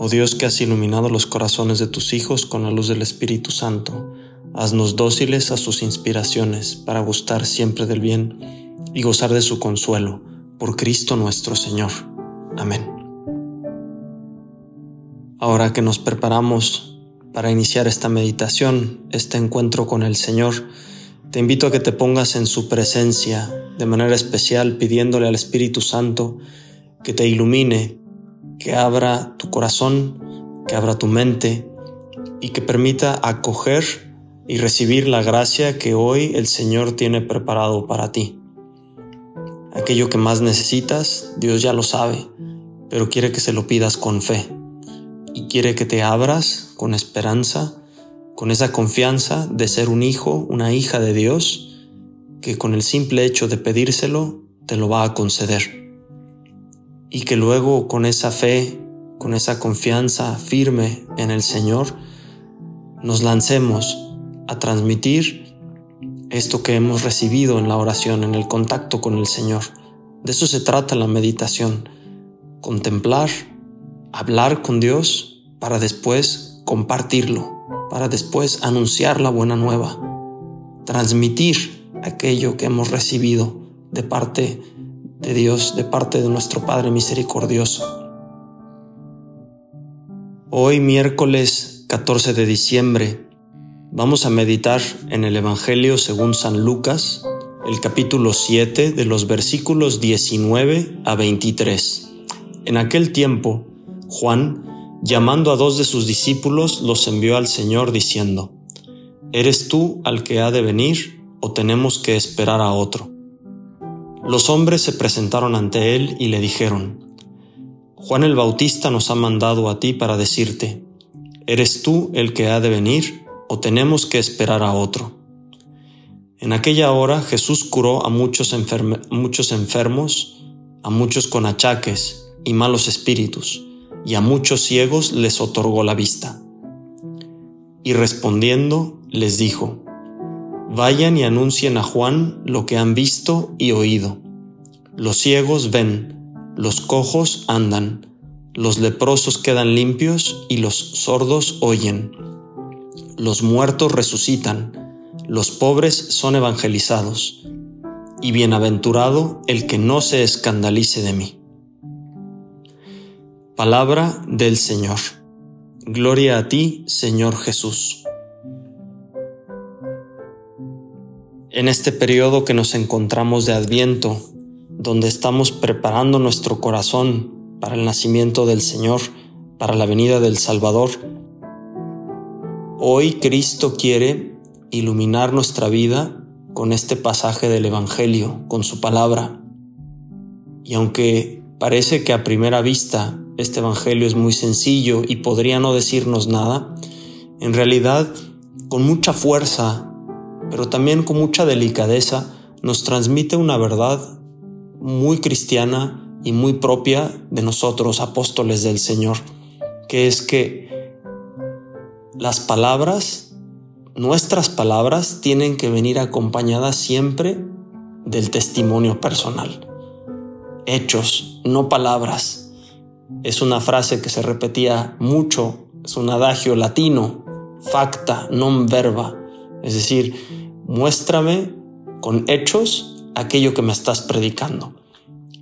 Oh Dios que has iluminado los corazones de tus hijos con la luz del Espíritu Santo, haznos dóciles a sus inspiraciones para gustar siempre del bien y gozar de su consuelo, por Cristo nuestro Señor. Amén. Ahora que nos preparamos para iniciar esta meditación, este encuentro con el Señor, te invito a que te pongas en su presencia de manera especial pidiéndole al Espíritu Santo que te ilumine que abra tu corazón, que abra tu mente y que permita acoger y recibir la gracia que hoy el Señor tiene preparado para ti. Aquello que más necesitas, Dios ya lo sabe, pero quiere que se lo pidas con fe y quiere que te abras con esperanza, con esa confianza de ser un hijo, una hija de Dios, que con el simple hecho de pedírselo te lo va a conceder y que luego con esa fe, con esa confianza firme en el Señor, nos lancemos a transmitir esto que hemos recibido en la oración, en el contacto con el Señor. De eso se trata la meditación, contemplar, hablar con Dios para después compartirlo, para después anunciar la buena nueva, transmitir aquello que hemos recibido de parte de de Dios de parte de nuestro Padre misericordioso. Hoy miércoles 14 de diciembre vamos a meditar en el Evangelio según San Lucas, el capítulo 7 de los versículos 19 a 23. En aquel tiempo, Juan, llamando a dos de sus discípulos, los envió al Señor diciendo, ¿Eres tú al que ha de venir o tenemos que esperar a otro? Los hombres se presentaron ante él y le dijeron, Juan el Bautista nos ha mandado a ti para decirte, ¿eres tú el que ha de venir o tenemos que esperar a otro? En aquella hora Jesús curó a muchos, enfermos, a muchos con achaques y malos espíritus, y a muchos ciegos les otorgó la vista. Y respondiendo les dijo, Vayan y anuncien a Juan lo que han visto y oído. Los ciegos ven, los cojos andan, los leprosos quedan limpios y los sordos oyen. Los muertos resucitan, los pobres son evangelizados, y bienaventurado el que no se escandalice de mí. Palabra del Señor. Gloria a ti, Señor Jesús. En este periodo que nos encontramos de Adviento, donde estamos preparando nuestro corazón para el nacimiento del Señor, para la venida del Salvador, hoy Cristo quiere iluminar nuestra vida con este pasaje del Evangelio, con su palabra. Y aunque parece que a primera vista este Evangelio es muy sencillo y podría no decirnos nada, en realidad con mucha fuerza pero también con mucha delicadeza nos transmite una verdad muy cristiana y muy propia de nosotros, apóstoles del Señor, que es que las palabras, nuestras palabras, tienen que venir acompañadas siempre del testimonio personal. Hechos, no palabras. Es una frase que se repetía mucho, es un adagio latino, facta, non verba, es decir, muéstrame con hechos aquello que me estás predicando.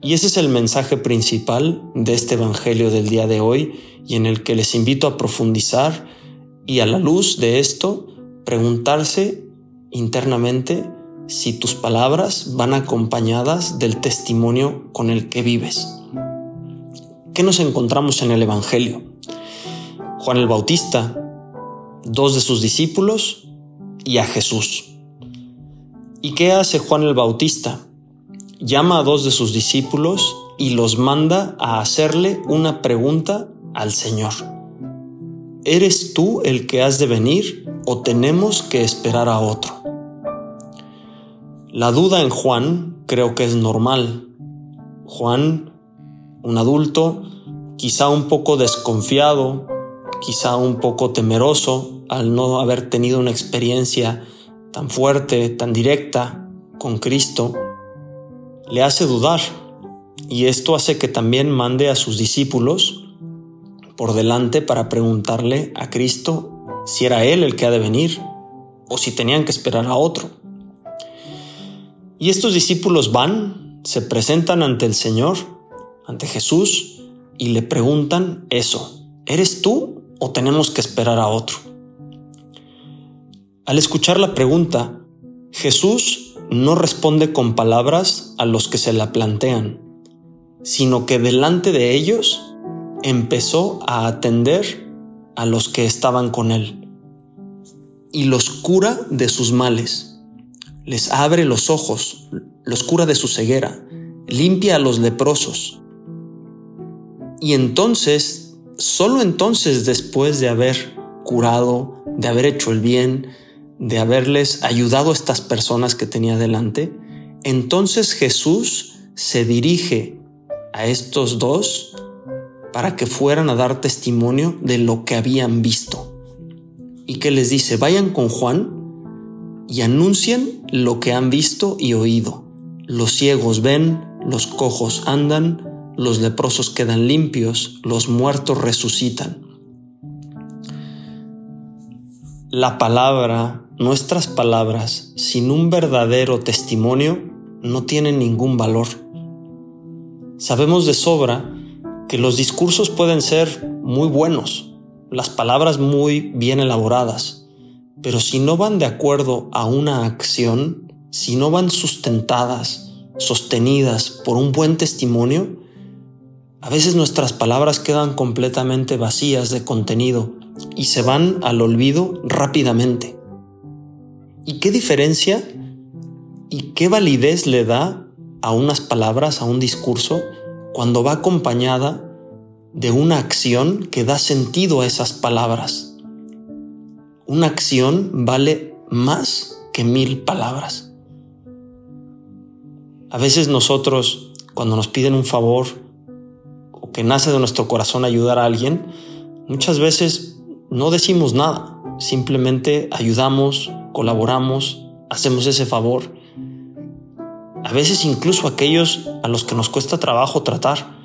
Y ese es el mensaje principal de este Evangelio del día de hoy y en el que les invito a profundizar y a la luz de esto preguntarse internamente si tus palabras van acompañadas del testimonio con el que vives. ¿Qué nos encontramos en el Evangelio? Juan el Bautista, dos de sus discípulos y a Jesús. ¿Y qué hace Juan el Bautista? Llama a dos de sus discípulos y los manda a hacerle una pregunta al Señor. ¿eres tú el que has de venir o tenemos que esperar a otro? La duda en Juan creo que es normal. Juan, un adulto, quizá un poco desconfiado, quizá un poco temeroso al no haber tenido una experiencia tan fuerte, tan directa con Cristo, le hace dudar y esto hace que también mande a sus discípulos por delante para preguntarle a Cristo si era Él el que ha de venir o si tenían que esperar a otro. Y estos discípulos van, se presentan ante el Señor, ante Jesús, y le preguntan eso, ¿eres tú o tenemos que esperar a otro? Al escuchar la pregunta, Jesús no responde con palabras a los que se la plantean, sino que delante de ellos empezó a atender a los que estaban con él y los cura de sus males, les abre los ojos, los cura de su ceguera, limpia a los leprosos. Y entonces, solo entonces después de haber curado, de haber hecho el bien, de haberles ayudado a estas personas que tenía delante, entonces Jesús se dirige a estos dos para que fueran a dar testimonio de lo que habían visto. Y que les dice, vayan con Juan y anuncien lo que han visto y oído. Los ciegos ven, los cojos andan, los leprosos quedan limpios, los muertos resucitan. La palabra, nuestras palabras, sin un verdadero testimonio, no tienen ningún valor. Sabemos de sobra que los discursos pueden ser muy buenos, las palabras muy bien elaboradas, pero si no van de acuerdo a una acción, si no van sustentadas, sostenidas por un buen testimonio, a veces nuestras palabras quedan completamente vacías de contenido y se van al olvido rápidamente. ¿Y qué diferencia y qué validez le da a unas palabras, a un discurso, cuando va acompañada de una acción que da sentido a esas palabras. Una acción vale más que mil palabras. A veces nosotros, cuando nos piden un favor o que nace de nuestro corazón ayudar a alguien, muchas veces no decimos nada, simplemente ayudamos, colaboramos, hacemos ese favor a veces incluso aquellos a los que nos cuesta trabajo tratar.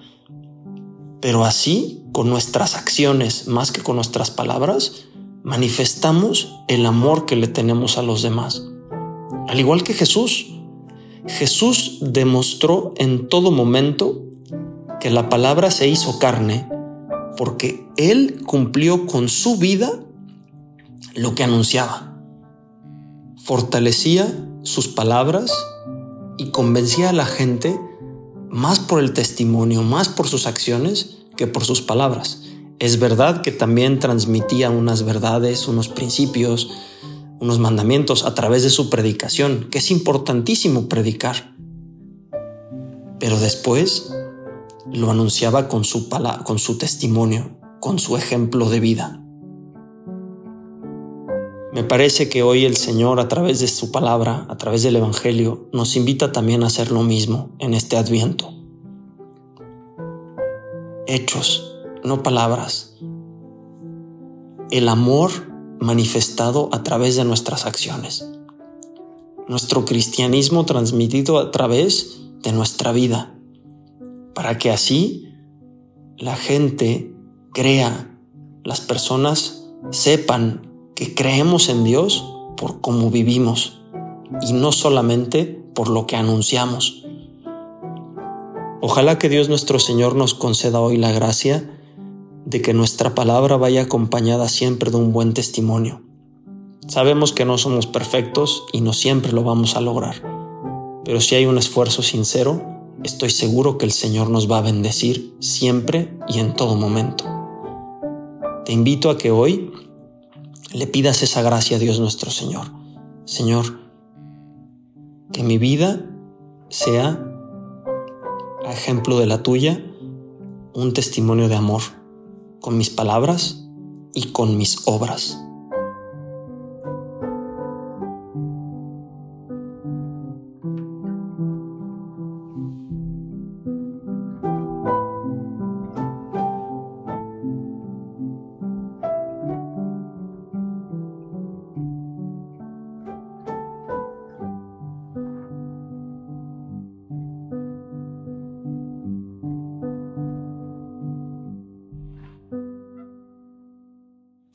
Pero así, con nuestras acciones más que con nuestras palabras, manifestamos el amor que le tenemos a los demás. Al igual que Jesús, Jesús demostró en todo momento que la palabra se hizo carne porque Él cumplió con su vida lo que anunciaba. Fortalecía sus palabras y convencía a la gente más por el testimonio, más por sus acciones que por sus palabras. Es verdad que también transmitía unas verdades, unos principios, unos mandamientos a través de su predicación, que es importantísimo predicar. Pero después lo anunciaba con su, con su testimonio, con su ejemplo de vida. Me parece que hoy el Señor a través de su palabra, a través del Evangelio, nos invita también a hacer lo mismo en este adviento. Hechos, no palabras. El amor manifestado a través de nuestras acciones. Nuestro cristianismo transmitido a través de nuestra vida. Para que así la gente crea, las personas sepan que creemos en Dios por cómo vivimos y no solamente por lo que anunciamos. Ojalá que Dios nuestro Señor nos conceda hoy la gracia de que nuestra palabra vaya acompañada siempre de un buen testimonio. Sabemos que no somos perfectos y no siempre lo vamos a lograr, pero si hay un esfuerzo sincero, estoy seguro que el Señor nos va a bendecir siempre y en todo momento. Te invito a que hoy le pidas esa gracia a Dios nuestro Señor. Señor, que mi vida sea, a ejemplo de la tuya, un testimonio de amor, con mis palabras y con mis obras.